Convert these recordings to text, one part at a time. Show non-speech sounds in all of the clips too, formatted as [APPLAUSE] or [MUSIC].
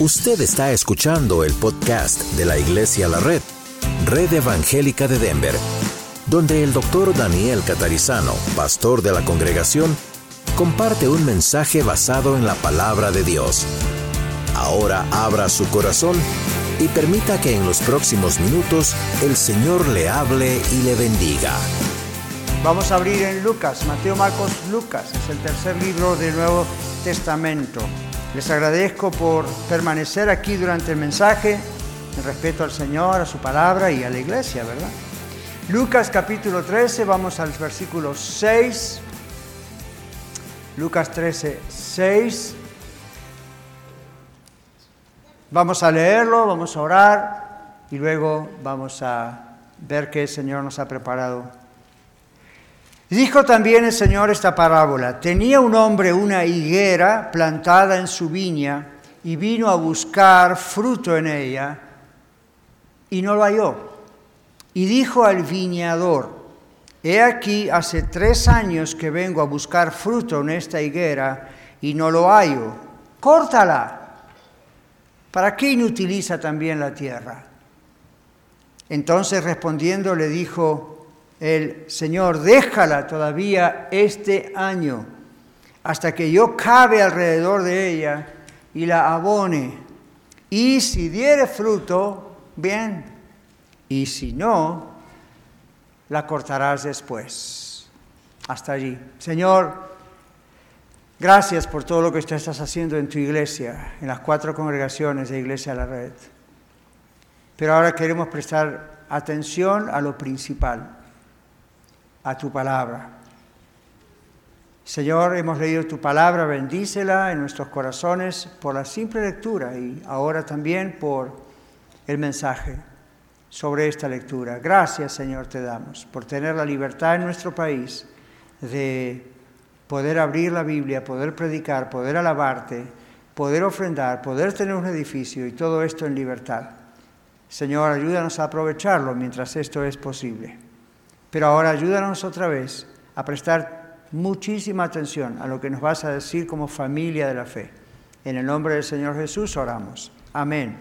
Usted está escuchando el podcast de la Iglesia La Red, Red Evangélica de Denver, donde el doctor Daniel Catarizano, pastor de la congregación, comparte un mensaje basado en la palabra de Dios. Ahora abra su corazón y permita que en los próximos minutos el Señor le hable y le bendiga. Vamos a abrir en Lucas, Mateo, Marcos, Lucas, es el tercer libro del Nuevo Testamento. Les agradezco por permanecer aquí durante el mensaje, en respeto al Señor, a su palabra y a la iglesia, ¿verdad? Lucas capítulo 13, vamos al versículo 6. Lucas 13, 6. Vamos a leerlo, vamos a orar y luego vamos a ver qué el Señor nos ha preparado Dijo también el Señor esta parábola. Tenía un hombre una higuera plantada en su viña y vino a buscar fruto en ella y no lo halló. Y dijo al viñador, he aquí hace tres años que vengo a buscar fruto en esta higuera y no lo hallo. Córtala. ¿Para qué inutiliza también la tierra? Entonces respondiendo le dijo, el Señor, déjala todavía este año, hasta que yo cabe alrededor de ella y la abone. Y si diere fruto, bien, y si no, la cortarás después. Hasta allí. Señor, gracias por todo lo que estás haciendo en tu iglesia, en las cuatro congregaciones de Iglesia de la Red. Pero ahora queremos prestar atención a lo principal a tu palabra. Señor, hemos leído tu palabra, bendícela en nuestros corazones por la simple lectura y ahora también por el mensaje sobre esta lectura. Gracias, Señor, te damos por tener la libertad en nuestro país de poder abrir la Biblia, poder predicar, poder alabarte, poder ofrendar, poder tener un edificio y todo esto en libertad. Señor, ayúdanos a aprovecharlo mientras esto es posible. Pero ahora ayúdanos otra vez a prestar muchísima atención a lo que nos vas a decir como familia de la fe. En el nombre del Señor Jesús oramos. Amén.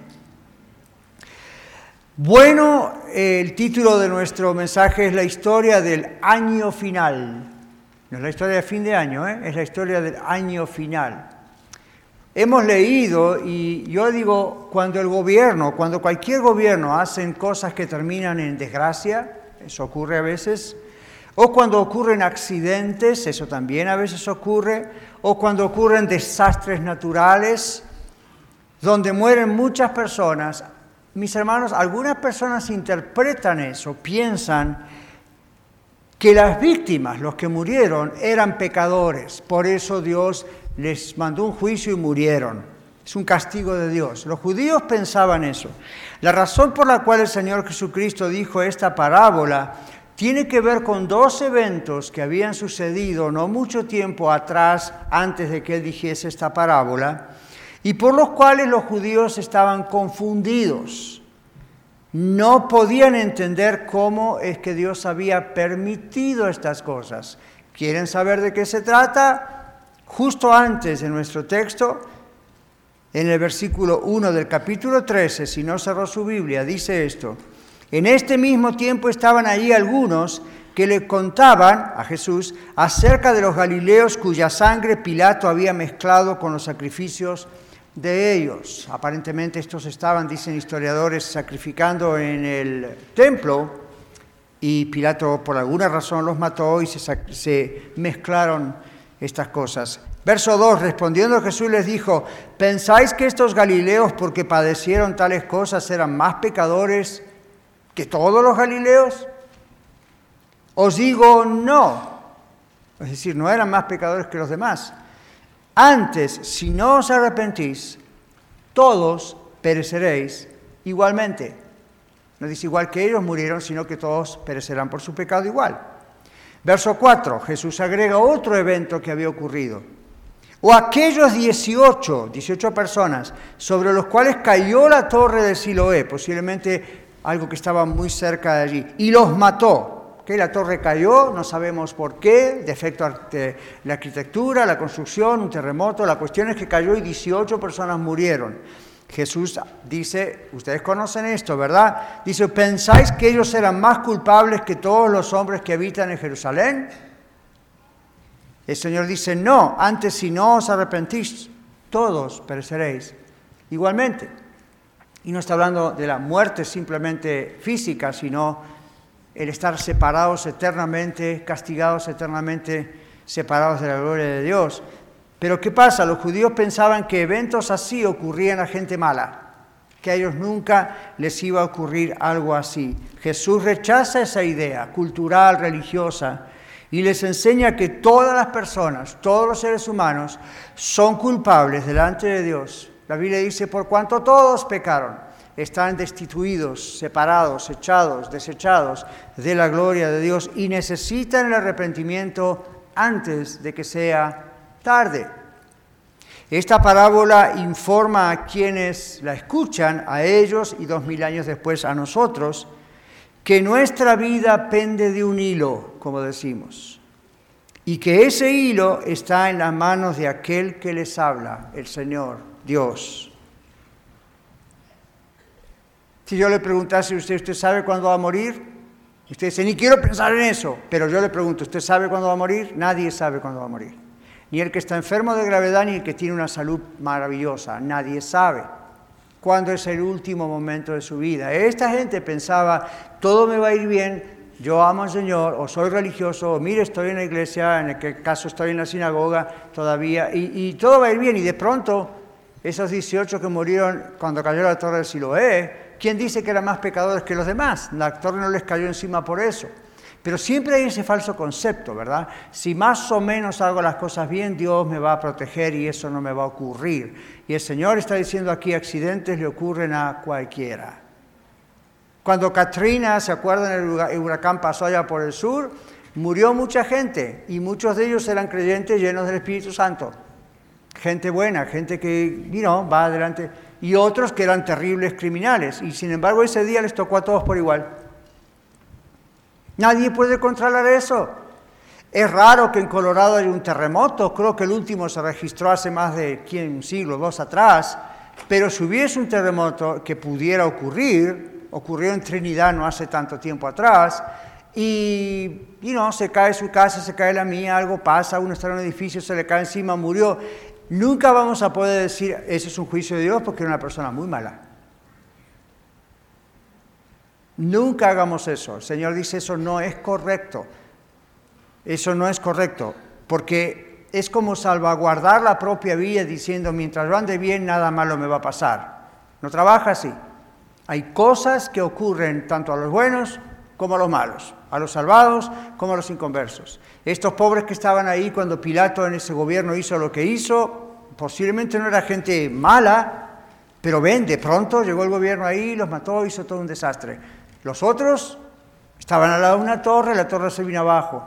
Bueno, el título de nuestro mensaje es la historia del año final. No es la historia de fin de año, ¿eh? es la historia del año final. Hemos leído, y yo digo, cuando el gobierno, cuando cualquier gobierno hacen cosas que terminan en desgracia, eso ocurre a veces, o cuando ocurren accidentes, eso también a veces ocurre, o cuando ocurren desastres naturales, donde mueren muchas personas. Mis hermanos, algunas personas interpretan eso, piensan que las víctimas, los que murieron, eran pecadores, por eso Dios les mandó un juicio y murieron. Es un castigo de Dios. Los judíos pensaban eso. La razón por la cual el Señor Jesucristo dijo esta parábola tiene que ver con dos eventos que habían sucedido no mucho tiempo atrás, antes de que Él dijese esta parábola, y por los cuales los judíos estaban confundidos. No podían entender cómo es que Dios había permitido estas cosas. ¿Quieren saber de qué se trata? Justo antes de nuestro texto en el versículo 1 del capítulo 13, si no cerró su Biblia, dice esto. En este mismo tiempo estaban allí algunos que le contaban a Jesús acerca de los galileos cuya sangre Pilato había mezclado con los sacrificios de ellos. Aparentemente estos estaban, dicen historiadores, sacrificando en el templo y Pilato por alguna razón los mató y se, se mezclaron estas cosas. Verso 2, respondiendo Jesús les dijo, ¿pensáis que estos galileos porque padecieron tales cosas eran más pecadores que todos los galileos? Os digo no. Es decir, no eran más pecadores que los demás. Antes, si no os arrepentís, todos pereceréis igualmente. No dice igual que ellos murieron, sino que todos perecerán por su pecado igual. Verso 4, Jesús agrega otro evento que había ocurrido o aquellos 18, 18 personas sobre los cuales cayó la torre de Siloé, posiblemente algo que estaba muy cerca de allí, y los mató. Que la torre cayó, no sabemos por qué, defecto de la arquitectura, la construcción, un terremoto, la cuestión es que cayó y 18 personas murieron. Jesús dice, ustedes conocen esto, ¿verdad? Dice, ¿pensáis que ellos eran más culpables que todos los hombres que habitan en Jerusalén? El Señor dice, no, antes si no os arrepentís, todos pereceréis igualmente. Y no está hablando de la muerte simplemente física, sino el estar separados eternamente, castigados eternamente, separados de la gloria de Dios. Pero ¿qué pasa? Los judíos pensaban que eventos así ocurrían a gente mala, que a ellos nunca les iba a ocurrir algo así. Jesús rechaza esa idea cultural, religiosa, y les enseña que todas las personas, todos los seres humanos, son culpables delante de Dios. La Biblia dice, por cuanto todos pecaron, están destituidos, separados, echados, desechados de la gloria de Dios y necesitan el arrepentimiento antes de que sea tarde. Esta parábola informa a quienes la escuchan, a ellos y dos mil años después a nosotros, que nuestra vida pende de un hilo, como decimos, y que ese hilo está en las manos de aquel que les habla, el Señor, Dios. Si yo le preguntase a usted, ¿usted sabe cuándo va a morir? Usted dice, ni quiero pensar en eso, pero yo le pregunto, ¿usted sabe cuándo va a morir? Nadie sabe cuándo va a morir. Ni el que está enfermo de gravedad, ni el que tiene una salud maravillosa. Nadie sabe cuándo es el último momento de su vida. Esta gente pensaba, todo me va a ir bien, yo amo al Señor, o soy religioso, o mire, estoy en la iglesia, en el caso estoy en la sinagoga todavía, y, todo va a ir bien. Y de pronto, esos 18 que murieron cuando cayó la torre de Siloé, ¿quién dice que eran más pecadores que los demás? La torre no les cayó encima por eso. Pero siempre hay ese falso concepto, ¿verdad? Si más o menos hago las cosas bien, Dios me va a proteger y eso no me va a ocurrir. Y el Señor está diciendo aquí, accidentes le ocurren a cualquiera. Cuando Katrina, ¿se acuerdan? El huracán pasó allá por el sur, murió mucha gente y muchos de ellos eran creyentes llenos del Espíritu Santo. Gente buena, gente que, you va adelante. Y otros que eran terribles criminales. Y sin embargo ese día les tocó a todos por igual. Nadie puede controlar eso. Es raro que en Colorado haya un terremoto, creo que el último se registró hace más de un siglo, dos atrás, pero si hubiese un terremoto que pudiera ocurrir, ocurrió en Trinidad no hace tanto tiempo atrás, y, no, se cae su casa, se cae la mía, algo pasa, uno está en un edificio, se le cae encima, murió. Nunca vamos a poder decir, ese es un juicio de Dios porque era una persona muy mala. Nunca hagamos eso. El Señor dice eso no es correcto. Eso no es correcto, porque es como salvaguardar la propia vida diciendo, mientras yo ande bien, nada malo me va a pasar. No trabaja así. Hay cosas que ocurren tanto a los buenos como a los malos, a los salvados como a los inconversos. Estos pobres que estaban ahí cuando Pilato en ese gobierno hizo lo que hizo, posiblemente no era gente mala, pero ven, de pronto llegó el gobierno ahí, los mató, hizo todo un desastre. Los otros estaban al lado de una torre, la torre se vino abajo.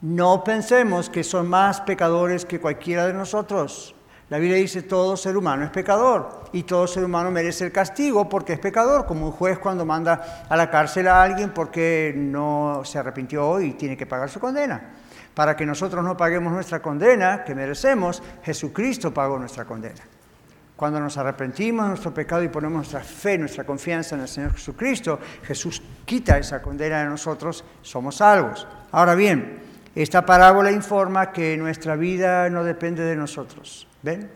No pensemos que son más pecadores que cualquiera de nosotros. La Biblia dice todo ser humano es pecador y todo ser humano merece el castigo porque es pecador, como un juez cuando manda a la cárcel a alguien porque no se arrepintió y tiene que pagar su condena. Para que nosotros no paguemos nuestra condena que merecemos, Jesucristo pagó nuestra condena. Cuando nos arrepentimos de nuestro pecado y ponemos nuestra fe, nuestra confianza en el Señor Jesucristo, Jesús quita esa condena de nosotros, somos salvos. Ahora bien, esta parábola informa que nuestra vida no depende de nosotros. ¿Ven?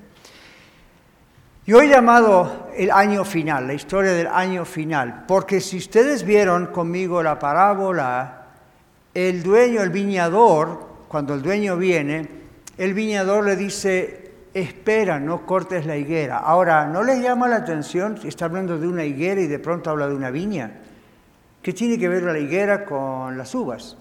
Yo he llamado el año final, la historia del año final, porque si ustedes vieron conmigo la parábola, el dueño, el viñador, cuando el dueño viene, el viñador le dice, espera, no cortes la higuera. Ahora, ¿no les llama la atención? Está hablando de una higuera y de pronto habla de una viña. ¿Qué tiene que ver la higuera con las uvas?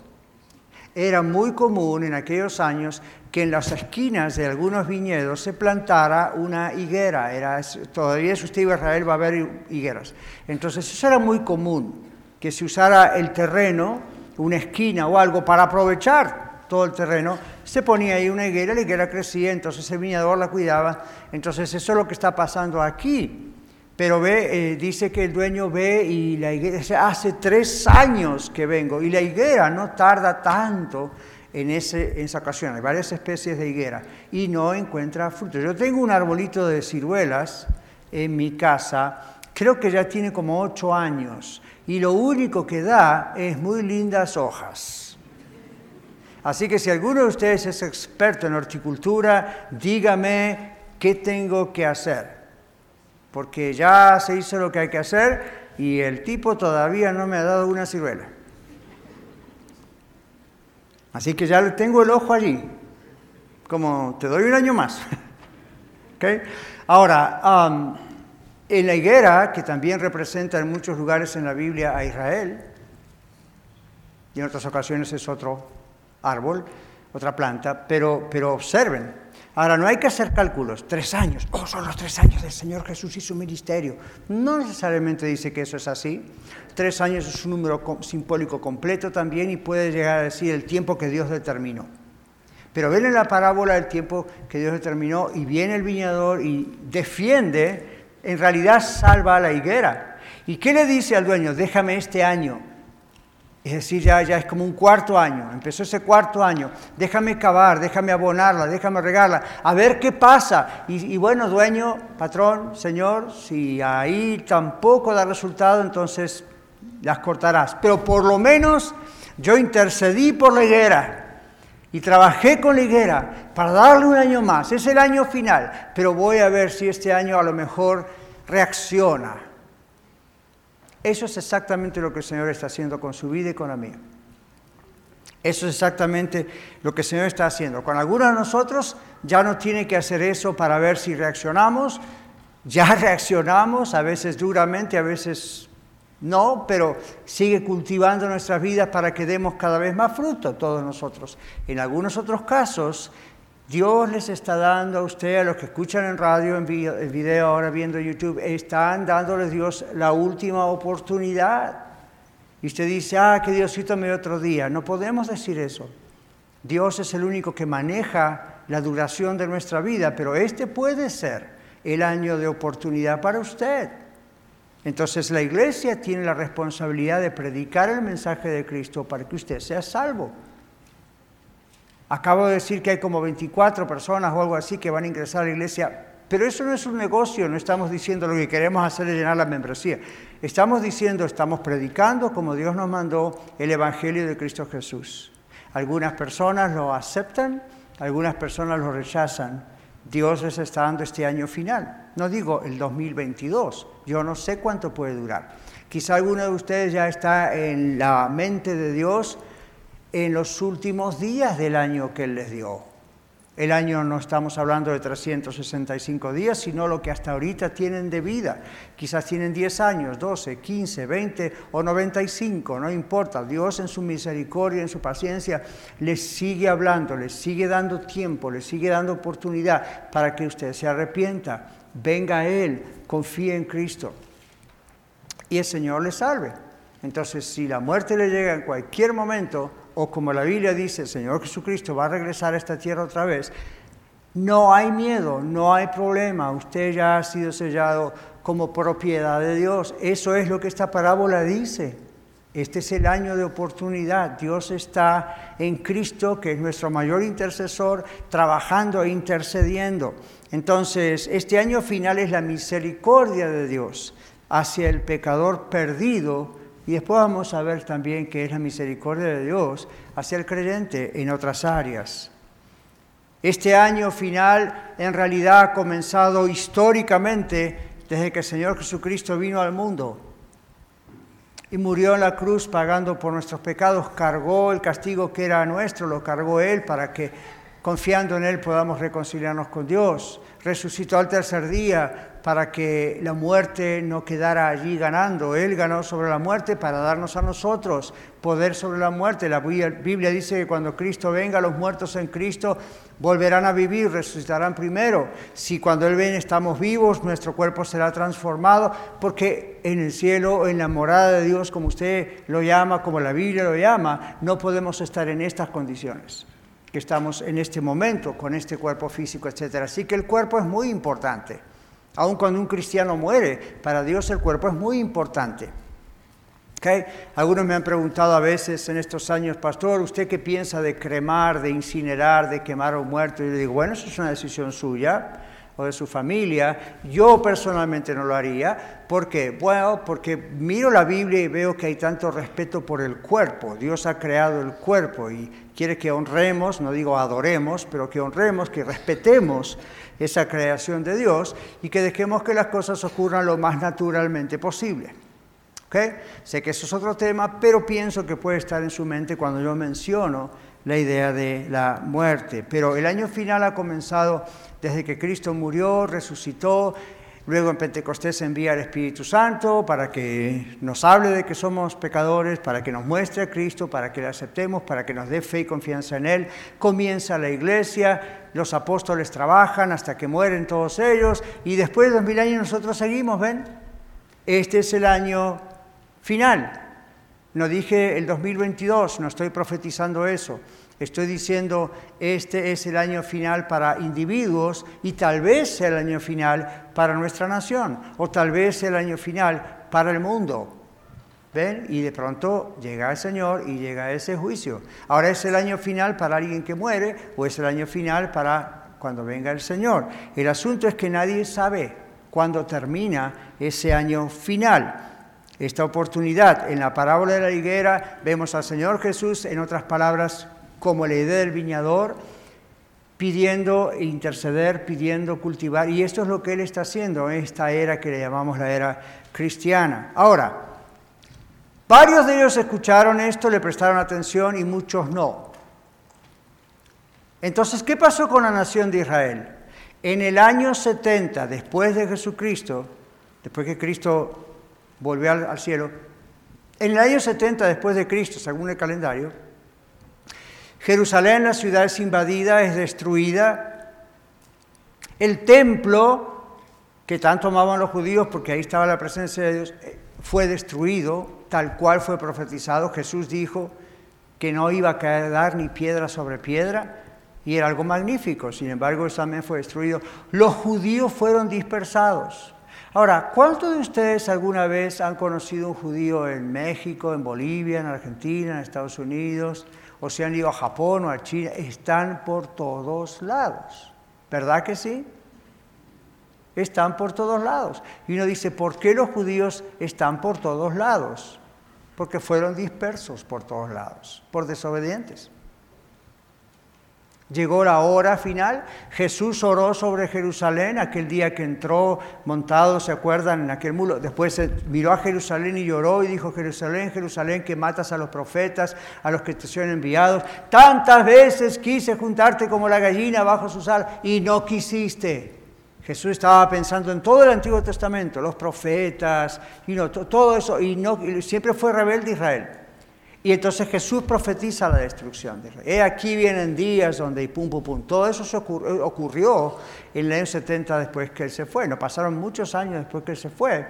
Era muy común en aquellos años que en las esquinas de algunos viñedos se plantara una higuera. Era, todavía si usted iba a Israel va a haber higueras. Entonces eso era muy común, que se usara el terreno, una esquina o algo para aprovechar todo el terreno, se ponía ahí una higuera, la higuera crecía, entonces el viñador la cuidaba. Entonces eso es lo que está pasando aquí. Pero ve, eh, dice que el dueño ve y la higuera, hace tres años que vengo y la higuera no tarda tanto en, ese, en esa ocasión. Hay varias especies de higuera y no encuentra frutos. Yo tengo un arbolito de ciruelas en mi casa, creo que ya tiene como ocho años, y lo único que da es muy lindas hojas. Así que si alguno de ustedes es experto en horticultura, dígame qué tengo que hacer, porque ya se hizo lo que hay que hacer y el tipo todavía no me ha dado una ciruela. Así que ya tengo el ojo allí, como te doy un año más. [LAUGHS] Ahora, um, en la higuera, que también representa en muchos lugares en la Biblia a Israel, y en otras ocasiones es otro árbol, otra planta, pero, pero observen, ahora no hay que hacer cálculos, tres años, oh, son los tres años del Señor Jesús y su ministerio. No necesariamente dice que eso es así. Tres años es un número simbólico completo también y puede llegar a decir el tiempo que Dios determinó. Pero ven en la parábola el tiempo que Dios determinó y viene el viñador y defiende, en realidad salva a la higuera. ¿Y qué le dice al dueño? Déjame este año. Es decir, ya, es como un cuarto año. Empezó ese cuarto año. Déjame cavar, déjame abonarla, déjame regarla, a ver qué pasa. Y, y bueno, dueño, patrón, señor, si ahí tampoco da resultado, entonces las cortarás. Pero por lo menos yo intercedí por la higuera y trabajé con la higuera para darle un año más. Es el año final, pero voy a ver si este año a lo mejor reacciona. Eso es exactamente lo que el Señor está haciendo con su vida y con la mía. Eso es exactamente lo que el Señor está haciendo. Con algunos de nosotros ya no tiene que hacer eso para ver si reaccionamos. Ya [LAUGHS] reaccionamos, a veces duramente, a veces no, pero sigue cultivando nuestras vidas para que demos cada vez más fruto todos nosotros. En algunos otros casos, Dios les está dando a usted, a los que escuchan en radio, en video, ahora viendo YouTube, están dándoles Dios la última oportunidad. Y usted dice, ah, que Diosito me otro día. No podemos decir eso. Dios es el único que maneja la duración de nuestra vida, pero este puede ser el año de oportunidad para usted. Entonces la iglesia tiene la responsabilidad de predicar el mensaje de Cristo para que usted sea salvo. Acabo de decir que hay como 24 personas o algo así que van a ingresar a la iglesia, pero eso no es un negocio, no estamos diciendo lo que queremos hacer es llenar la membresía. Estamos diciendo, estamos predicando como Dios nos mandó el Evangelio de Cristo Jesús. Algunas personas lo aceptan, algunas personas lo rechazan. Dios les está dando este año final. No digo el 2022, yo no sé cuánto puede durar. Quizá alguno de ustedes ya está en la mente de Dios en los últimos días del año que Él les dio. El año no estamos hablando de 365 días, sino lo que hasta ahorita tienen de vida. Quizás tienen 10 años, 12, 15, 20 o 95, no importa. Dios en su misericordia, en su paciencia, les sigue hablando, les sigue dando tiempo, les sigue dando oportunidad para que usted se arrepienta, venga a Él, confíe en Cristo y el Señor le salve. Entonces, si la muerte le llega en cualquier momento, o como la Biblia dice, el Señor Jesucristo va a regresar a esta tierra otra vez, no hay miedo, no hay problema, usted ya ha sido sellado como propiedad de Dios. Eso es lo que esta parábola dice. Este es el año de oportunidad. Dios está en Cristo, que es nuestro mayor intercesor, trabajando e intercediendo. Entonces, este año final es la misericordia de Dios hacia el pecador perdido y después vamos a ver también que es la misericordia de Dios hacia el creyente en otras áreas. Este año final en realidad ha comenzado históricamente desde que el Señor Jesucristo vino al mundo y murió en la cruz pagando por nuestros pecados, cargó el castigo que era nuestro, lo cargó Él para que confiando en Él podamos reconciliarnos con Dios. Resucitó al tercer día para que la muerte no quedara allí ganando. Él ganó sobre la muerte para darnos a nosotros poder sobre la muerte. La Biblia dice que cuando Cristo venga, los muertos en Cristo volverán a vivir, resucitarán primero. Si cuando Él viene estamos vivos, nuestro cuerpo será transformado, porque en el cielo, en la morada de Dios, como usted lo llama, como la Biblia lo llama, no podemos estar en estas condiciones que estamos en este momento, con este cuerpo físico, etc. Así que el cuerpo es muy importante. Aun cuando un cristiano muere, para Dios el cuerpo es muy importante. Algunos me han preguntado a veces en estos años, pastor, ¿usted qué piensa de cremar, de incinerar, de quemar a un muerto? Y yo digo, bueno, eso es una decisión suya. O de su familia. Yo personalmente no lo haría. ¿Por qué? Bueno, porque miro la Biblia y veo que hay tanto respeto por el cuerpo. Dios ha creado el cuerpo y quiere que honremos, no digo adoremos, pero que honremos, que respetemos esa creación de Dios y que dejemos que las cosas ocurran lo más naturalmente posible. ¿Okay? Sé que eso es otro tema, pero pienso que puede estar en su mente cuando yo menciono la idea de la muerte. Pero el año final ha comenzado desde que Cristo murió, resucitó, luego en Pentecostés envía al Espíritu Santo para que nos hable de que somos pecadores, para que nos muestre a Cristo, para que le aceptemos, para que nos dé fe y confianza en Él. Comienza la iglesia, los apóstoles trabajan hasta que mueren todos ellos y después de dos mil años nosotros seguimos, ¿ven? Este es el año final. No dije el 2022, no estoy profetizando eso. Estoy diciendo, este es el año final para individuos y tal vez el año final para nuestra nación o tal vez el año final para el mundo. ¿Ven? Y de pronto llega el Señor y llega ese juicio. Ahora es el año final para alguien que muere o es el año final para cuando venga el Señor. El asunto es que nadie sabe cuándo termina ese año final esta oportunidad. En la parábola de la higuera vemos al Señor Jesús, en otras palabras, como la idea del viñador, pidiendo interceder, pidiendo cultivar, y esto es lo que Él está haciendo en esta era que le llamamos la era cristiana. Ahora, varios de ellos escucharon esto, le prestaron atención y muchos no. Entonces, ¿qué pasó con la nación de Israel? En el año 70, después de Jesucristo, después que Cristo volvió al, cielo. En el año 70 después de Cristo, según el calendario, Jerusalén, la ciudad es invadida, es destruida. El templo, que tanto amaban los judíos porque ahí estaba la presencia de Dios, eh, fue destruido, tal cual fue profetizado. Jesús dijo que no iba a quedar ni piedra sobre piedra, y era algo magnífico. Sin embargo, también fue destruido. Los judíos fueron dispersados. Ahora, ¿cuántos de ustedes alguna vez han conocido un judío en México, en Bolivia, en Argentina, en Estados Unidos, o se han ido a Japón o a China? Están por todos lados, ¿verdad que sí? Están por todos lados. Y uno dice, ¿por qué los judíos están por todos lados? Porque fueron dispersos por todos lados, por desobedientes. Llegó la hora final, Jesús oró sobre Jerusalén aquel día que entró montado, ¿se acuerdan? En aquel mulo. Después miró a Jerusalén y lloró y dijo, Jerusalén, Jerusalén, que matas a los profetas, a los que te son enviados. Tantas veces quise juntarte como la gallina bajo su sal y no quisiste. Jesús estaba pensando en todo el Antiguo Testamento, los profetas, y no, todo eso, y, no, siempre fue rebelde Israel. Y entonces Jesús profetiza la destrucción de Israel. He aquí vienen días donde y pum, pum, pum. Todo eso se ocurrió, en el año 70 después que él se fue. No pasaron muchos años después que él se fue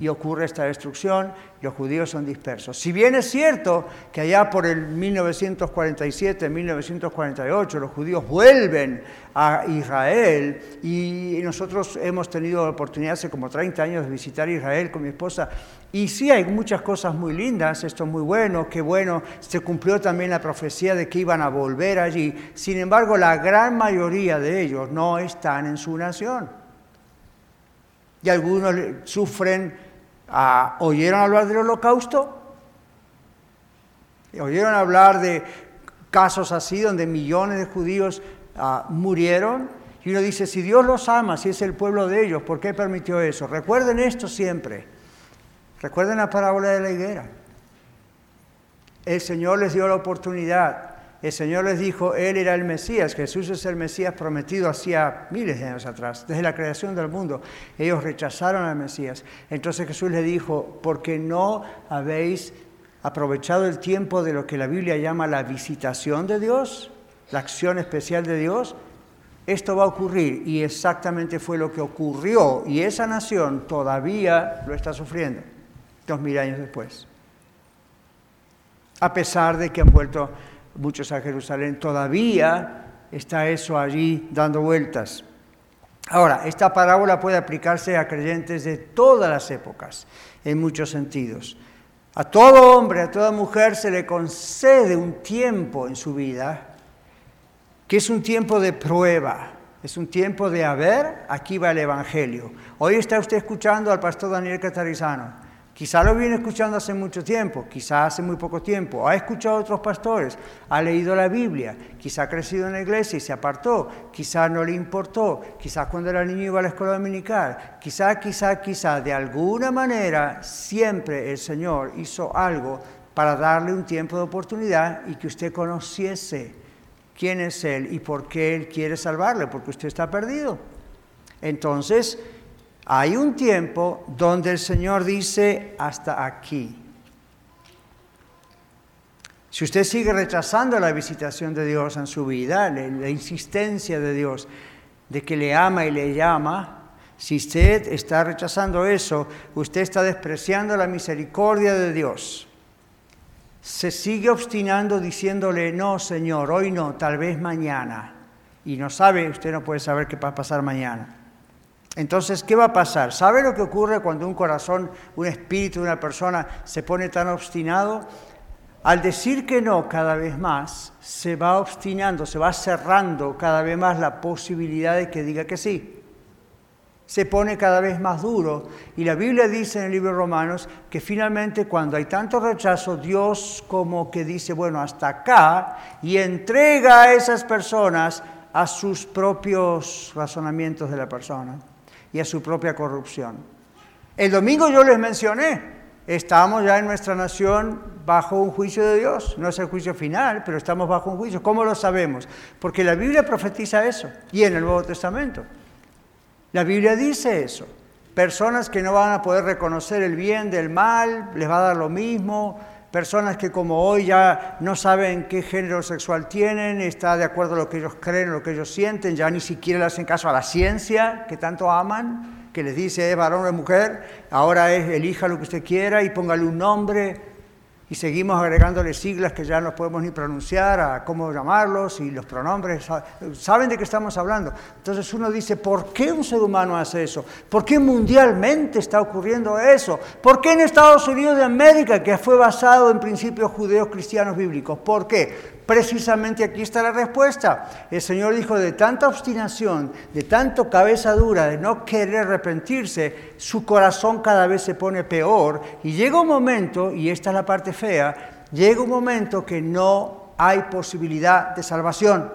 y ocurre esta destrucción los judíos son dispersos. Si bien es cierto que allá por el 1947, 1948, los judíos vuelven a Israel y nosotros hemos tenido la oportunidad hace como 30 años de visitar Israel con mi esposa y sí hay muchas cosas muy lindas, esto es muy bueno, qué bueno, se cumplió también la profecía de que iban a volver allí, sin embargo la gran mayoría de ellos no están en su nación y algunos sufren Ah, ¿Oyeron hablar del holocausto? ¿Oyeron hablar de casos así donde millones de judíos ah, murieron? Y uno dice, si Dios los ama, si es el pueblo de ellos, ¿por qué permitió eso? Recuerden esto siempre. Recuerden la parábola de la higuera. El Señor les dio la oportunidad el Señor les dijo, Él era el Mesías, Jesús es el Mesías prometido hacía miles de años atrás, desde la creación del mundo. Ellos rechazaron al Mesías. Entonces Jesús les dijo, porque no habéis aprovechado el tiempo de lo que la Biblia llama la visitación de Dios, la acción especial de Dios, esto va a ocurrir y exactamente fue lo que ocurrió y esa nación todavía lo está sufriendo dos mil años después, a pesar de que han vuelto muchos a Jerusalén, todavía está eso allí dando vueltas. Ahora, esta parábola puede aplicarse a creyentes de todas las épocas, en muchos sentidos. A todo hombre, a toda mujer se le concede un tiempo en su vida, que es un tiempo de prueba, Es un tiempo de haber, aquí va el Evangelio. Hoy está usted escuchando al pastor Daniel Catarizano. Quizá lo viene escuchando hace mucho tiempo, quizá hace muy poco tiempo, ha escuchado a otros pastores, ha leído la Biblia, quizá ha crecido en la iglesia y se apartó, quizá no le importó, quizá cuando era niño iba a la escuela dominical, quizá, quizá, quizá, de alguna manera siempre el Señor hizo algo para darle un tiempo de oportunidad y que usted conociese quién es Él y por qué Él quiere salvarle, porque usted está perdido. Entonces, hay un tiempo donde el Señor dice hasta aquí. Si usted sigue rechazando la visitación de Dios en su vida, la, insistencia de Dios de que le ama y le llama, si usted está rechazando eso, usted está despreciando la misericordia de Dios. Se sigue obstinando diciéndole, no, Señor, hoy no, tal vez mañana. Y no sabe, usted no puede saber qué va a pasar mañana. Entonces, ¿qué va a pasar? ¿Sabe lo que ocurre cuando un corazón, un espíritu una persona se pone tan obstinado? Al decir que no cada vez más, se va obstinando, se va cerrando cada vez más la posibilidad de que diga que sí. Se pone cada vez más duro. Y la Biblia dice en el libro de Romanos que finalmente cuando hay tanto rechazo, Dios como que dice, bueno, hasta acá, y entrega a esas personas a sus propios razonamientos de la persona y a su propia corrupción. El domingo yo les mencioné, estamos ya en nuestra nación bajo un juicio de Dios. No es el juicio final, pero estamos bajo un juicio. ¿Cómo lo sabemos? Porque la Biblia profetiza eso, y en el Nuevo Testamento. La Biblia dice eso. Personas que no van a poder reconocer el bien del mal, les va a dar lo mismo, personas que como hoy ya no saben qué género sexual tienen, está de acuerdo a lo que ellos creen, lo que ellos sienten, ya ni siquiera le hacen caso a la ciencia que tanto aman, que les dice es varón o es mujer, ahora es elija lo que usted quiera y póngale un nombre y seguimos agregándole siglas que ya no podemos ni pronunciar, a cómo llamarlos y los pronombres. ¿Saben de qué estamos hablando? Entonces uno dice, ¿por qué un ser humano hace eso? ¿Por qué mundialmente está ocurriendo eso? ¿Por qué en Estados Unidos de América, que fue basado en principios judeos cristianos bíblicos? ¿Por qué? Precisamente aquí está la respuesta. El Señor dijo, de tanta obstinación, de tanto cabeza dura, de no querer arrepentirse, su corazón cada vez se pone peor y llega un momento, y esta es la parte llega un momento que no hay posibilidad de salvación.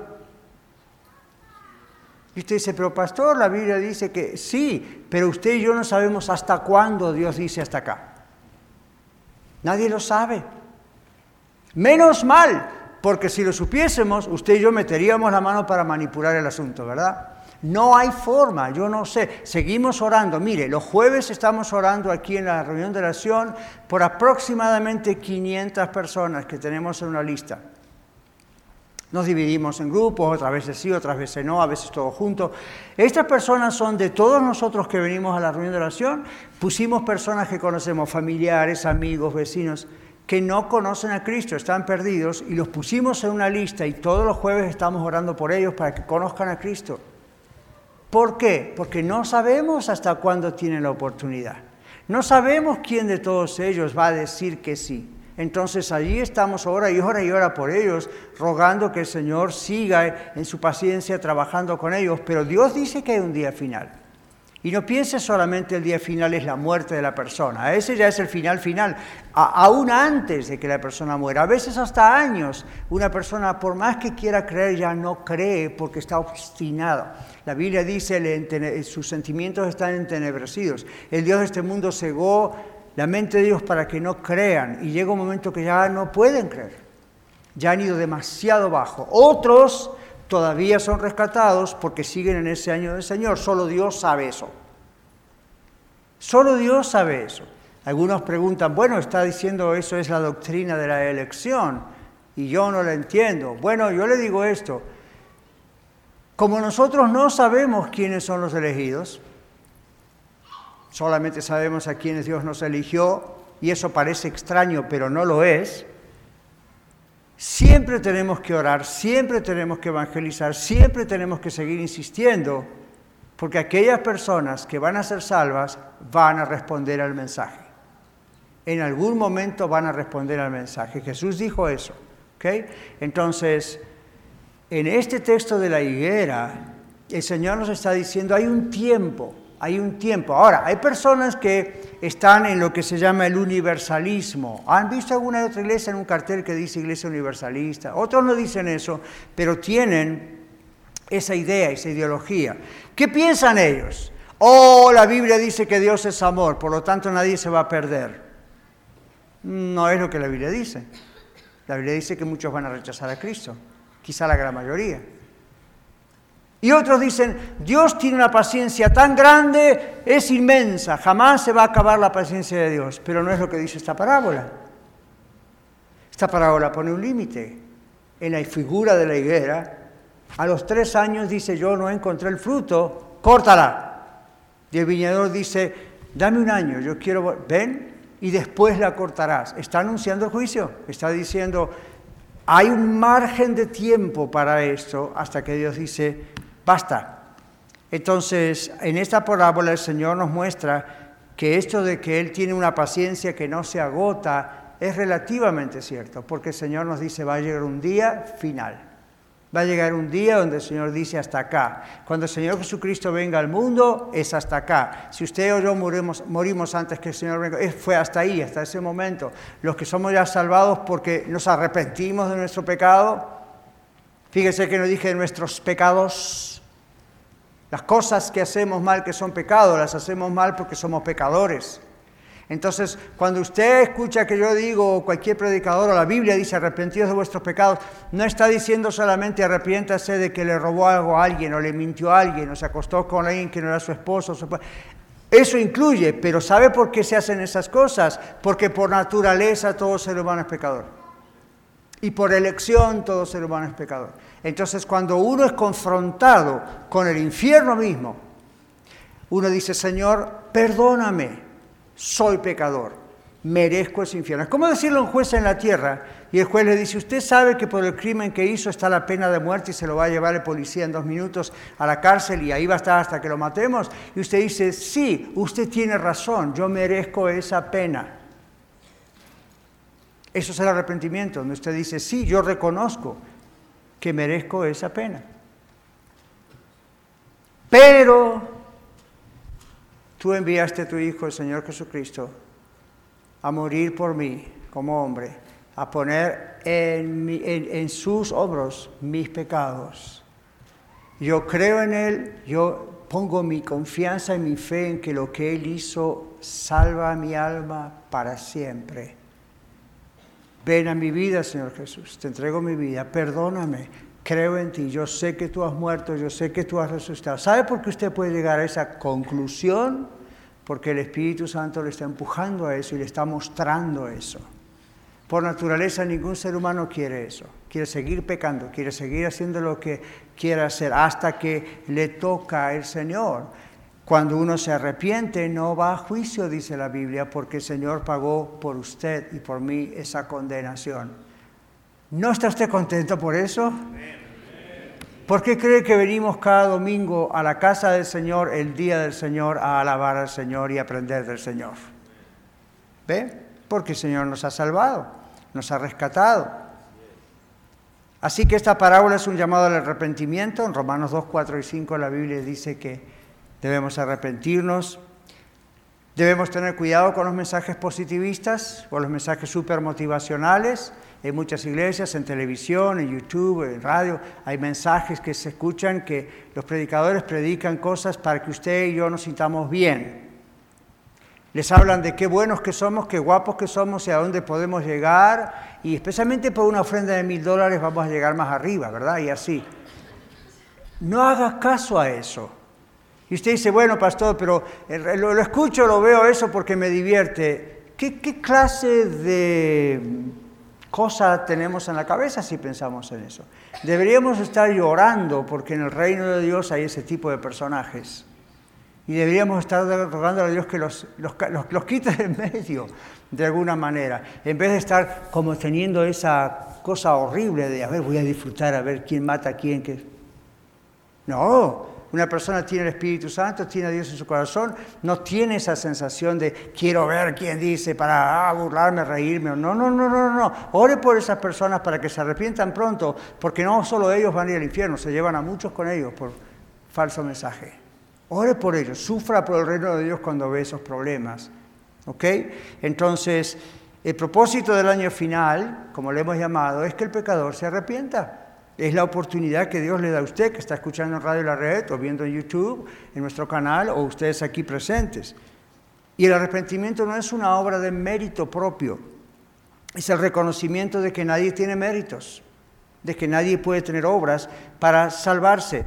Y usted dice, pero pastor, la Biblia dice que sí, pero usted y yo no sabemos hasta cuándo Dios dice hasta acá. Nadie lo sabe. Menos mal, porque si lo supiésemos, usted y yo meteríamos la mano para manipular el asunto, ¿verdad? No hay forma, yo no sé. Seguimos orando. Mire, los jueves estamos orando aquí en la reunión de oración por aproximadamente 500 personas que tenemos en una lista. Nos dividimos en grupos, otras veces sí, otras veces no, a veces todos juntos. Estas personas son de todos nosotros que venimos a la reunión de oración. Pusimos personas que conocemos, familiares, amigos, vecinos que no conocen a Cristo, están perdidos, y los pusimos en una lista y todos los jueves estamos orando por ellos para que conozcan a Cristo. ¿Por qué? Porque no sabemos hasta cuándo tienen la oportunidad. No sabemos quién de todos ellos va a decir que sí. Entonces allí estamos ahora y hora y hora por ellos, rogando que el Señor siga en su paciencia trabajando con ellos, pero Dios dice que hay un día final. Y no piense solamente el día final es la muerte de la persona, ese ya es el final final, aún antes de que la persona muera, a veces hasta años, una persona por más que quiera creer ya no cree porque está obstinada. La Biblia dice, sus sentimientos están entenebrecidos, el Dios de este mundo cegó la mente de Dios para que no crean y llega un momento que ya no pueden creer, ya han ido demasiado bajo. Otros todavía son rescatados porque siguen en ese año del Señor. Solo Dios sabe eso. Solo Dios sabe eso. Algunos preguntan, bueno, está diciendo eso es la doctrina de la elección y yo no la entiendo. Bueno, yo le digo esto. Como nosotros no sabemos quiénes son los elegidos, solamente sabemos a quienes Dios nos eligió y eso parece extraño, pero no lo es. Siempre tenemos que orar, siempre tenemos que evangelizar, siempre tenemos que seguir insistiendo, porque aquellas personas que van a ser salvas van a responder al mensaje. En algún momento van a responder al mensaje. Jesús dijo eso. Entonces, en este texto de la higuera, el Señor nos está diciendo, hay un tiempo, hay un tiempo. Ahora, hay personas que están en lo que se llama el universalismo. ¿Han visto alguna otra iglesia en un cartel que dice iglesia universalista? Otros no dicen eso, pero tienen esa idea, esa ideología. ¿Qué piensan ellos? Oh, la Biblia dice que Dios es amor, por lo tanto nadie se va a perder. No es lo que la Biblia dice. La Biblia dice que muchos van a rechazar a Cristo, quizá la gran mayoría. Y otros dicen, Dios tiene una paciencia tan grande, es inmensa, jamás se va a acabar la paciencia de Dios. Pero no es lo que dice esta parábola. Esta parábola pone un límite. En la figura de la higuera, a los tres años dice, yo no encontré el fruto, córtala. Y el viñador dice, dame un año, yo quiero, ven, y después la cortarás. Está anunciando el juicio, está diciendo, hay un margen de tiempo para esto hasta que Dios dice, basta. Entonces, en esta parábola el Señor nos muestra que esto de que Él tiene una paciencia que no se agota es relativamente cierto, porque el Señor nos dice va a llegar un día final. Va a llegar un día donde el Señor dice hasta acá. Cuando el Señor Jesucristo venga al mundo, es hasta acá. Si usted o yo morimos, antes que el Señor venga, fue hasta ahí, hasta ese momento. Los que somos ya salvados porque nos arrepentimos de nuestro pecado, fíjese que no dije nuestros pecados. Las cosas que hacemos mal que son pecados, las hacemos mal porque somos pecadores. Entonces, cuando usted escucha que yo digo, cualquier predicador o la Biblia dice arrepentidos de vuestros pecados, no está diciendo solamente arrepiéntase de que le robó algo a alguien o le mintió a alguien o se acostó con alguien que no era su esposo. Eso incluye, pero ¿sabe por qué se hacen esas cosas? Porque por naturaleza todo ser humano es pecador. Y por elección todo ser humano es pecador. Entonces, cuando uno es confrontado con el infierno mismo, uno dice, Señor, perdóname soy pecador, merezco ese infierno. Es como decirle a un juez en la tierra y el juez le dice, usted sabe que por el crimen que hizo está la pena de muerte y se lo va a llevar el policía en dos minutos a la cárcel y ahí va a estar hasta que lo matemos. Y usted dice, sí, usted tiene razón, yo merezco esa pena. Eso es el arrepentimiento, donde usted dice, sí, yo reconozco que merezco esa pena. Pero Tú enviaste a tu Hijo, el Señor Jesucristo, a morir por mí como hombre, a poner en, sus hombros mis pecados. Yo creo en Él, yo pongo mi confianza y mi fe en que lo que Él hizo salva mi alma para siempre. Ven a mi vida, Señor Jesús, te entrego mi vida, perdóname, creo en ti, yo sé que tú has muerto, yo sé que tú has resucitado. ¿Sabe por qué usted puede llegar a esa conclusión? Porque el Espíritu Santo le está empujando a eso y le está mostrando eso. Por naturaleza ningún ser humano quiere eso. Quiere seguir pecando, quiere seguir haciendo lo que quiera hacer hasta que le toca el Señor. Cuando uno se arrepiente no va a juicio, dice la Biblia, porque el Señor pagó por usted y por mí esa condenación. ¿No está usted contento por eso? ¿Por qué cree que venimos cada domingo a la casa del Señor, el día del Señor, a alabar al Señor y aprender del Señor? ¿Ve? Porque el Señor nos ha salvado, nos ha rescatado. Así que esta parábola es un llamado al arrepentimiento. En Romanos 2, 4 y 5 la Biblia dice que debemos arrepentirnos. Debemos tener cuidado con los mensajes positivistas, con los mensajes supermotivacionales. En muchas iglesias, en televisión, en YouTube, en radio, hay mensajes que se escuchan que los predicadores predican cosas para que usted y yo nos sintamos bien. Les hablan de qué buenos que somos, qué guapos que somos y a dónde podemos llegar. Y especialmente por una ofrenda de mil dólares vamos a llegar más arriba, ¿verdad? Y así. No haga caso a eso. Y usted dice, bueno, pastor, pero lo, escucho, lo veo eso porque me divierte. qué clase de cosa tenemos en la cabeza si pensamos en eso. Deberíamos estar llorando porque en el reino de Dios hay ese tipo de personajes. Y deberíamos estar rogando a Dios que los, los, los, quite de medio de alguna manera, en vez de estar como teniendo esa cosa horrible de, a ver, voy a disfrutar, a ver quién mata a quién. Que... No, una persona tiene el Espíritu Santo, tiene a Dios en su corazón, no tiene esa sensación de quiero ver quién dice para ah, burlarme, reírme. No, no, no, no, no. Ore por esas personas para que se arrepientan pronto, porque no solo ellos van a ir al infierno, se llevan a muchos con ellos por falso mensaje. Ore por ellos, sufra por el reino de Dios cuando ve esos problemas. ¿Ok? Entonces, el propósito del año final, como le hemos llamado, es que el pecador se arrepienta. Es la oportunidad que Dios le da a usted que está escuchando en Radio La Red o viendo en YouTube, en nuestro canal, o ustedes aquí presentes. Y el arrepentimiento no es una obra de mérito propio, es el reconocimiento de que nadie tiene méritos, de que nadie puede tener obras para salvarse.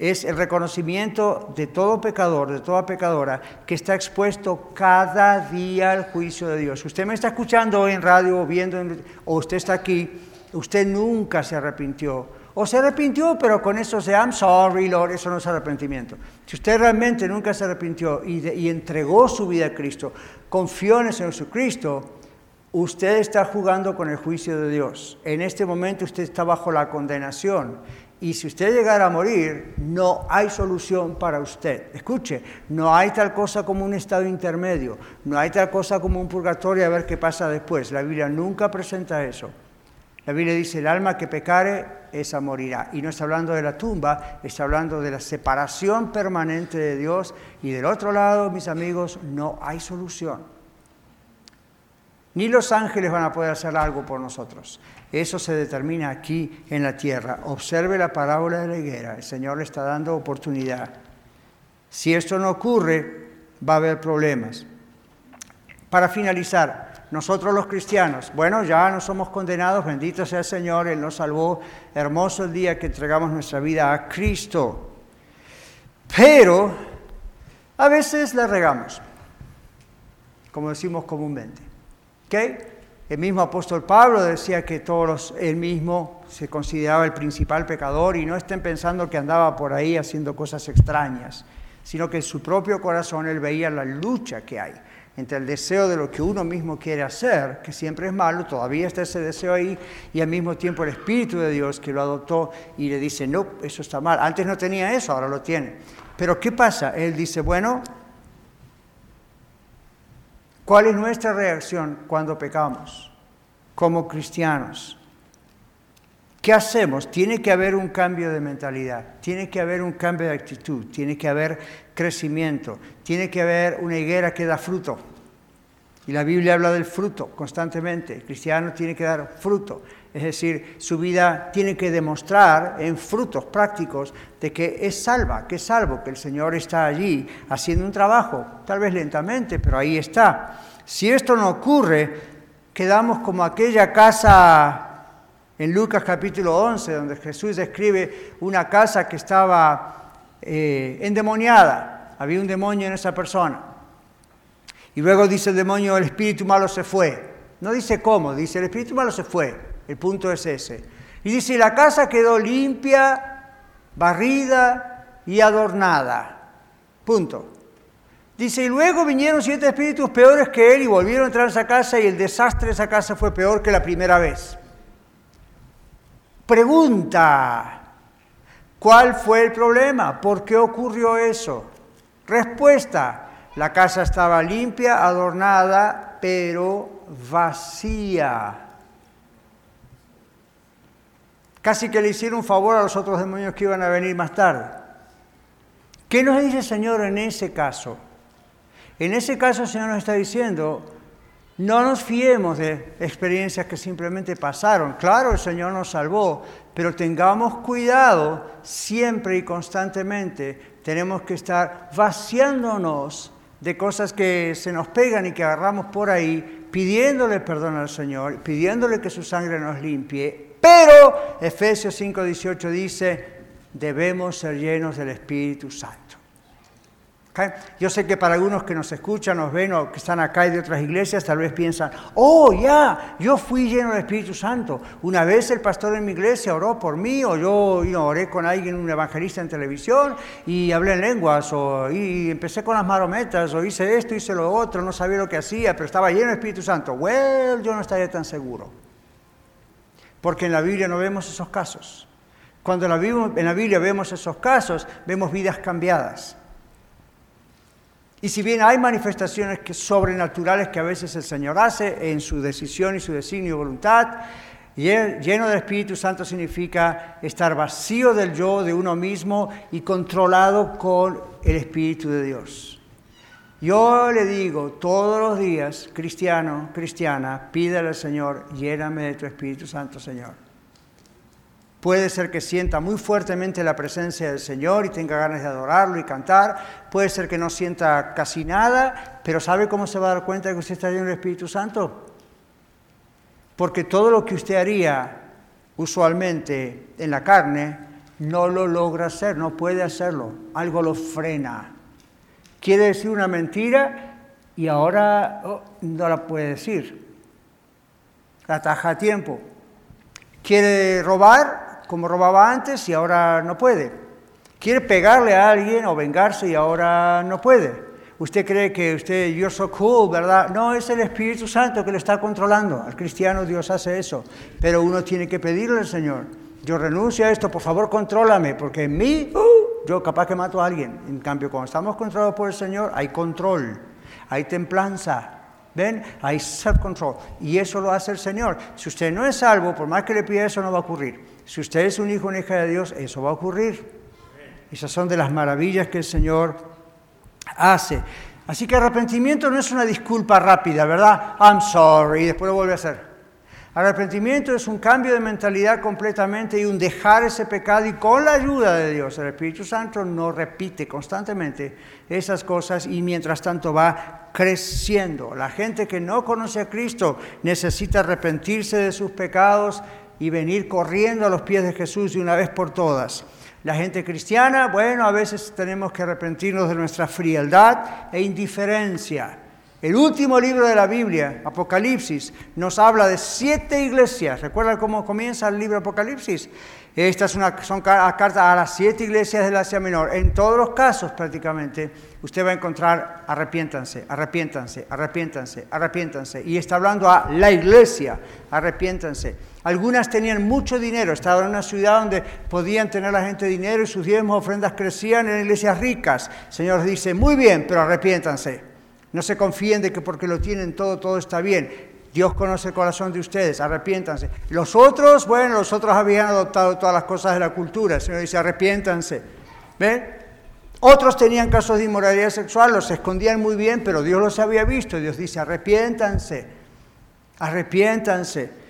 Es el reconocimiento de todo pecador, de toda pecadora, que está expuesto cada día al juicio de Dios. Usted me está escuchando hoy en radio o viendo, o usted está aquí, usted nunca se arrepintió. O se arrepintió, pero con eso de I'm sorry, Lord, eso no es arrepentimiento. Si usted realmente nunca se arrepintió y, entregó su vida a Cristo, confió en el Señor Jesucristo, usted está jugando con el juicio de Dios. En este momento usted está bajo la condenación. Y si usted llegara a morir, no hay solución para usted. Escuche, no hay tal cosa como un estado intermedio, no hay tal cosa como un purgatorio a ver qué pasa después. La Biblia nunca presenta eso. La Biblia dice, el alma que pecare, esa morirá. Y no está hablando de la tumba, está hablando de la separación permanente de Dios. Y del otro lado, mis amigos, no hay solución. Ni los ángeles van a poder hacer algo por nosotros. Eso se determina aquí en la tierra. Observe la parábola de la higuera. El Señor le está dando oportunidad. Si esto no ocurre, va a haber problemas. Para finalizar, nosotros los cristianos, bueno, ya no somos condenados, bendito sea el Señor, Él nos salvó, hermoso el día que entregamos nuestra vida a Cristo. Pero a veces la regamos, como decimos comúnmente. El mismo apóstol Pablo decía que todos él mismo se consideraba el principal pecador y no estén pensando que andaba por ahí haciendo cosas extrañas, sino que en su propio corazón él veía la lucha que hay entre el deseo de lo que uno mismo quiere hacer, que siempre es malo, todavía está ese deseo ahí, y al mismo tiempo el Espíritu de Dios que lo adoptó y le dice, no, eso está mal. Antes no tenía eso, ahora lo tiene. Pero ¿qué pasa? Él dice, bueno, ¿Cuál es nuestra reacción cuando pecamos como cristianos? ¿Qué hacemos? Tiene que haber un cambio de mentalidad, tiene que haber un cambio de actitud, tiene que haber crecimiento, tiene que haber una higuera que da fruto. Y la Biblia habla del fruto constantemente. El cristiano tiene que dar fruto. Es decir, su vida tiene que demostrar en frutos prácticos de que es salva, que es salvo, que el Señor está allí haciendo un trabajo, tal vez lentamente, pero ahí está. Si esto no ocurre, quedamos como aquella casa en Lucas capítulo 11, donde Jesús describe una casa que estaba eh, endemoniada. Había un demonio en esa persona. Y luego dice el demonio, el espíritu malo se fue. No dice cómo, dice el espíritu malo se fue. El punto es ese. Y dice, la casa quedó limpia, barrida y adornada. Punto. Dice, y luego vinieron siete espíritus peores que él y volvieron a entrar a esa casa y el desastre de esa casa fue peor que la primera vez. Pregunta, ¿cuál fue el problema? ¿Por qué ocurrió eso? Respuesta, la casa estaba limpia, adornada, pero vacía. Casi que le hicieron un favor a los otros demonios que iban a venir más tarde. ¿Qué nos dice el Señor en ese caso? En ese caso el Señor nos está diciendo, no nos fiemos de experiencias que simplemente pasaron. Claro, el Señor nos salvó, pero tengamos cuidado siempre y constantemente. Tenemos que estar vaciándonos de cosas que se nos pegan y que agarramos por ahí, pidiéndole perdón al Señor, pidiéndole que su sangre nos limpie pero Efesios 5:18 dice, debemos ser llenos del Espíritu Santo. Yo sé que para algunos que nos escuchan, nos ven o que están acá y de otras iglesias, tal vez piensan, oh, ya, yo fui lleno del Espíritu Santo. Una vez el pastor en mi iglesia oró por mí, o yo oré con alguien, un evangelista en televisión, y hablé en lenguas, o y empecé con las marometas, o hice esto, hice lo otro, no sabía lo que hacía, pero estaba lleno del Espíritu Santo. Well, yo no estaría tan seguro porque en la Biblia no vemos esos casos. Cuando en la Biblia vemos esos casos, vemos vidas cambiadas. Y si bien hay manifestaciones sobrenaturales que a veces el Señor hace en su decisión y su designio y voluntad, Lleno del Espíritu Santo significa estar vacío del yo, de uno mismo y controlado con el Espíritu de Dios. Yo le digo todos los días, cristiano, cristiana, pídele al Señor, lléname de tu Espíritu Santo, Señor. Puede ser que sienta muy fuertemente la presencia del Señor y tenga ganas de adorarlo y cantar. Puede ser que no sienta casi nada, pero ¿sabe cómo se va a dar cuenta de que usted está lleno del Espíritu Santo? Porque todo lo que usted haría usualmente en la carne, no lo logra hacer, no puede hacerlo. Algo lo frena. Quiere decir una mentira y ahora oh, no la puede decir. La taja a tiempo. Quiere robar como robaba antes y ahora no puede. Quiere pegarle a alguien o vengarse y ahora no puede. Usted cree que usted, you're so cool, ¿verdad? No, es el Espíritu Santo que le está controlando. Al cristiano Dios hace eso. Pero uno tiene que pedirle al Señor, yo renuncio a esto, por favor contrólame, porque en mí, uh, yo capaz que mato a alguien. En cambio, cuando estamos controlados por el Señor, hay control, hay templanza, ¿Ven? Hay self-control. Y eso lo hace el Señor. Si usted no es salvo, por más que le pida eso, no va a ocurrir. Si usted es un hijo o una hija de Dios, eso va a ocurrir. Esas son de las maravillas que el Señor hace. Así que arrepentimiento no es una disculpa rápida, ¿verdad? I'm sorry, y después lo vuelve a hacer. Arrepentimiento es un cambio de mentalidad completamente y un dejar ese pecado y con la ayuda de Dios, el Espíritu Santo nos repite constantemente esas cosas y mientras tanto va creciendo. La gente que no conoce a Cristo necesita arrepentirse de sus pecados y venir corriendo a los pies de Jesús de una vez por todas. La gente cristiana, bueno, a veces tenemos que arrepentirnos de nuestra frialdad e indiferencia. El último libro de la Biblia, Apocalipsis, nos habla de siete iglesias. ¿Recuerdan cómo comienza el libro Apocalipsis? Estas son cartas a las siete iglesias del Asia Menor. En todos los casos prácticamente usted va a encontrar arrepiéntanse, arrepiéntanse, arrepiéntanse, arrepiéntanse. Y está hablando a la iglesia, arrepiéntanse. Algunas tenían mucho dinero, estaban en una ciudad donde podían tener la gente dinero y sus diezmos ofrendas crecían en iglesias ricas. Señor dice, muy bien, pero arrepiéntanse. No se confíen de que porque lo tienen todo, todo está bien. Dios conoce el corazón de ustedes, arrepiéntanse. Los otros, bueno, los otros habían adoptado todas las cosas de la cultura. Señor dice, arrepiéntanse. ¿Ven? Otros tenían casos de inmoralidad sexual, los escondían muy bien, pero Dios los había visto. Dios dice, arrepiéntanse, arrepiéntanse.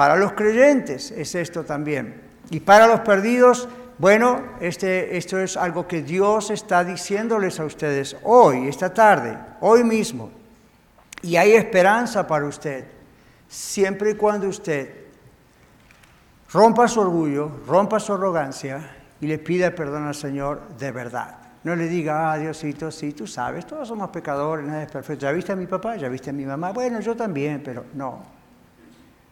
Para los creyentes es esto también. Y para los perdidos, bueno, este, esto es algo que Dios está diciéndoles a ustedes hoy, esta tarde, hoy mismo. Y hay esperanza para usted, siempre y cuando usted rompa su orgullo, rompa su arrogancia y le pida perdón al Señor de verdad. No le diga, ah, Diosito, sí, tú sabes, todos somos pecadores, nada es perfecto. ¿Ya viste a mi papá? ¿Ya viste a mi mamá? Bueno, yo también, pero no.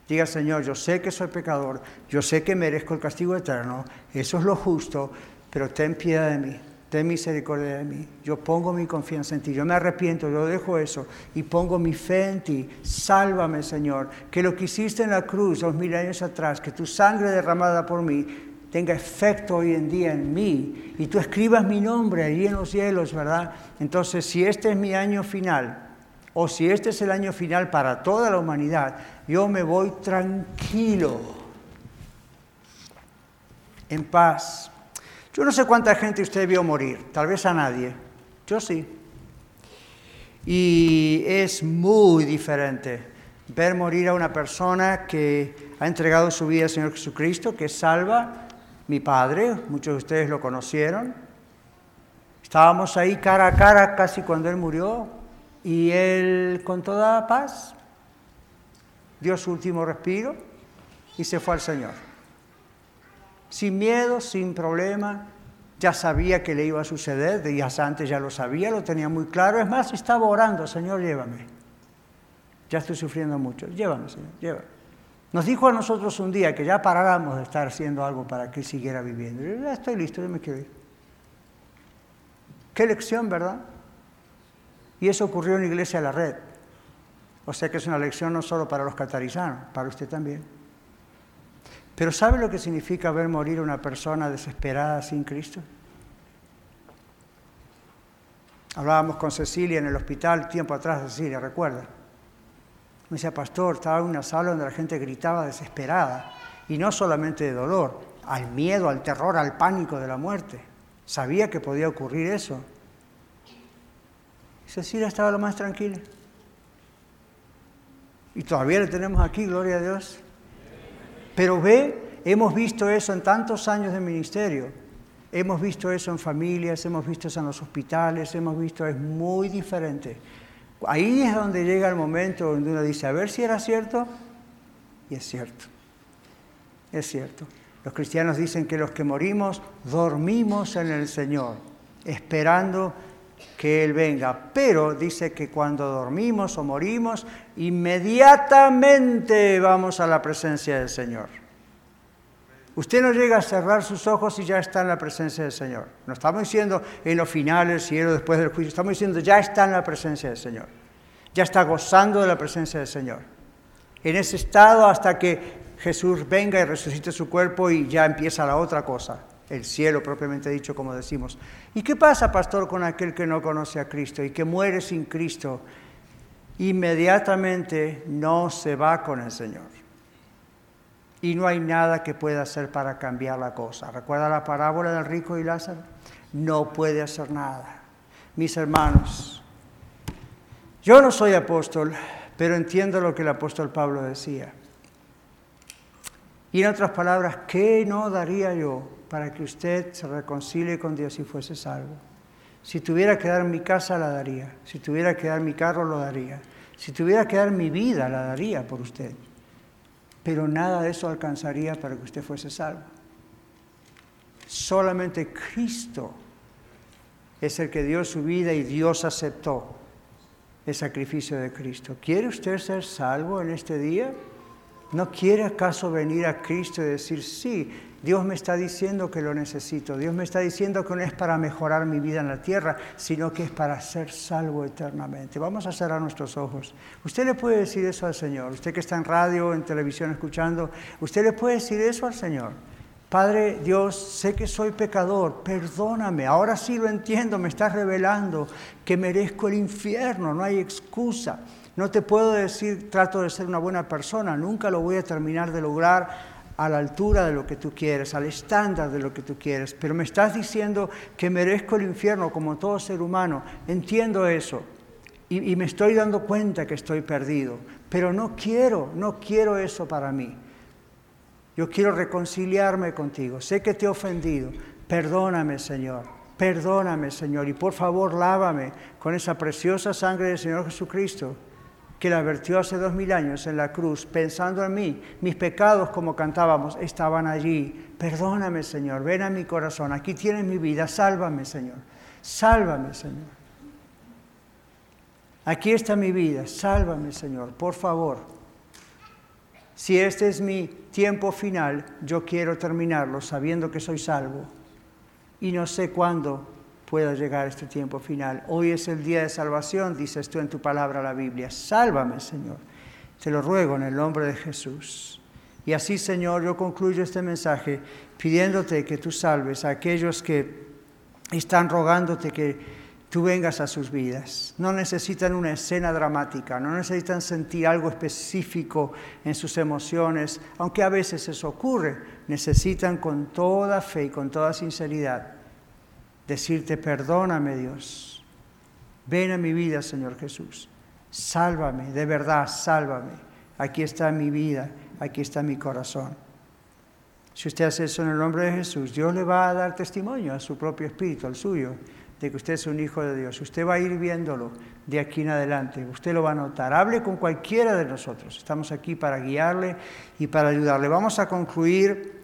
Diga, Señor, yo sé que soy pecador, yo sé que merezco el castigo eterno, eso es lo justo, pero ten piedad de mí ten misericordia de mí. Yo pongo mi confianza en ti. Yo me arrepiento, yo dejo eso y pongo mi fe en ti. Sálvame, Señor. Que lo que hiciste en la cruz dos mil años atrás, que tu sangre derramada por mí tenga efecto hoy en día en mí y tú escribas mi nombre ahí en los cielos, ¿verdad? Entonces, si este es mi año final, o si este es el año final para toda la humanidad, yo me voy tranquilo, en paz, yo no sé cuánta gente usted vio morir, tal vez a nadie. Yo sí. Y es muy diferente ver morir a una persona que ha entregado su vida al Señor Jesucristo, que salva. Mi padre, muchos de ustedes lo conocieron. Estábamos ahí cara a cara casi cuando él murió y él con toda paz dio su último respiro y se fue al Señor sin miedo, sin problema. Ya sabía que le iba a suceder, días antes ya lo sabía, lo tenía muy claro. Es más, estaba orando, Señor, llévame. Ya estoy sufriendo mucho, llévame, Señor, llévame. Nos dijo a nosotros un día que ya paráramos de estar haciendo algo para que siguiera viviendo. Yo, ya estoy listo, yo me quiero ir. Qué lección, ¿verdad? Y eso ocurrió en la iglesia de la red. O sea que es una lección no solo para los catarizanos, para usted también. Pero ¿sabe lo que significa ver morir a una persona desesperada sin Cristo? Hablábamos con Cecilia en el hospital tiempo atrás, Cecilia, recuerda. Me decía, pastor, estaba en una sala donde la gente gritaba desesperada, y no solamente de dolor, al miedo, al terror, al pánico de la muerte. Sabía que podía ocurrir eso. Cecilia estaba lo más tranquila. Y todavía le tenemos aquí, gloria a Dios. Pero ve, hemos visto eso en tantos años de ministerio. Hemos visto eso en familias, hemos visto eso en los hospitales, hemos visto, es muy diferente. Ahí es donde llega el momento donde uno dice, a ver si era cierto, y es cierto, es cierto. Los cristianos dicen que los que morimos dormimos en el Señor, esperando que Él venga. Pero dice que cuando dormimos o morimos, inmediatamente vamos a la presencia del Señor. Usted no llega a cerrar sus ojos y ya está en la presencia del Señor. No estamos diciendo en los finales, cielo, después del juicio. Estamos diciendo ya está en la presencia del Señor. Ya está gozando de la presencia del Señor. En ese estado hasta que Jesús venga y resucite su cuerpo y ya empieza la otra cosa, el cielo propiamente dicho, como decimos. ¿Y qué pasa, pastor, con aquel que no conoce a Cristo y que muere sin Cristo? Inmediatamente no se va con el Señor y no hay nada que pueda hacer para cambiar la cosa. ¿Recuerda la parábola del rico y Lázaro? No puede hacer nada. Mis hermanos, yo no soy apóstol, pero entiendo lo que el apóstol Pablo decía. Y en otras palabras, ¿qué no daría yo para que usted se reconcilie con Dios y fuese salvo? Si tuviera que dar mi casa, la daría. Si tuviera que dar mi carro, lo daría. Si tuviera que dar mi vida, la daría por usted pero nada de eso alcanzaría para que usted fuese salvo. Solamente Cristo es el que dio su vida y Dios aceptó el sacrificio de Cristo. ¿Quiere usted ser salvo en este día? ¿No quiere acaso venir a Cristo y decir, sí, Dios me está diciendo que lo necesito, Dios me está diciendo que no es para mejorar mi vida en la tierra, sino que es para ser salvo eternamente? Vamos a cerrar nuestros ojos. Usted le puede decir eso al Señor, usted que está en radio, en televisión escuchando, usted le puede decir eso al Señor. Padre Dios, sé que soy pecador, perdóname, ahora sí lo entiendo, me estás revelando que merezco el infierno, no hay excusa. No te puedo decir, trato de ser una buena persona, nunca lo voy a terminar de lograr a la altura de lo que tú quieres, al estándar de lo que tú quieres, pero me estás diciendo que merezco el infierno como todo ser humano. Entiendo eso y, me estoy dando cuenta que estoy perdido, pero no quiero, no quiero eso para mí. Yo quiero reconciliarme contigo. Sé que te he ofendido. Perdóname, Señor. Perdóname, Señor. Y por favor, lávame con esa preciosa sangre del Señor Jesucristo que la vertió hace dos mil años en la cruz, pensando en mí, mis pecados, como cantábamos, estaban allí. Perdóname, Señor, ven a mi corazón, aquí tienes mi vida, sálvame, Señor, sálvame, Señor. Aquí está mi vida, sálvame, Señor, por favor. Si este es mi tiempo final, yo quiero terminarlo sabiendo que soy salvo y no sé cuándo pueda llegar este tiempo final. Hoy es el día de salvación, dices tú en tu palabra la Biblia. Sálvame, Señor. Te lo ruego en el nombre de Jesús. Y así, Señor, yo concluyo este mensaje pidiéndote que tú salves a aquellos que están rogándote que tú vengas a sus vidas. No necesitan una escena dramática, no necesitan sentir algo específico en sus emociones, aunque a veces eso ocurre. Necesitan con toda fe y con toda sinceridad decirte, perdóname Dios, ven a mi vida Señor Jesús, sálvame, de verdad, sálvame. Aquí está mi vida, aquí está mi corazón. Si usted hace eso en el nombre de Jesús, Dios le va a dar testimonio a su propio espíritu, al suyo, de que usted es un hijo de Dios. Usted va a ir viéndolo de aquí en adelante. Usted lo va a notar. Hable con cualquiera de nosotros. Estamos aquí para guiarle y para ayudarle. Vamos a concluir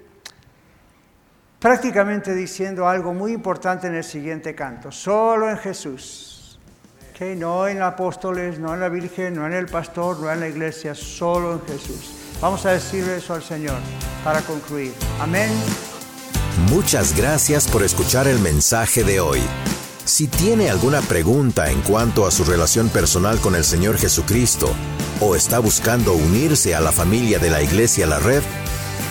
prácticamente diciendo algo muy importante en el siguiente canto, solo en Jesús, que no en apóstoles, no en la Virgen, no en el pastor, no en la iglesia, solo en Jesús. Vamos a decirle eso al Señor para concluir. Amén. Muchas gracias por escuchar el mensaje de hoy. Si tiene alguna pregunta en cuanto a su relación personal con el Señor Jesucristo o está buscando unirse a la familia de la Iglesia La Red,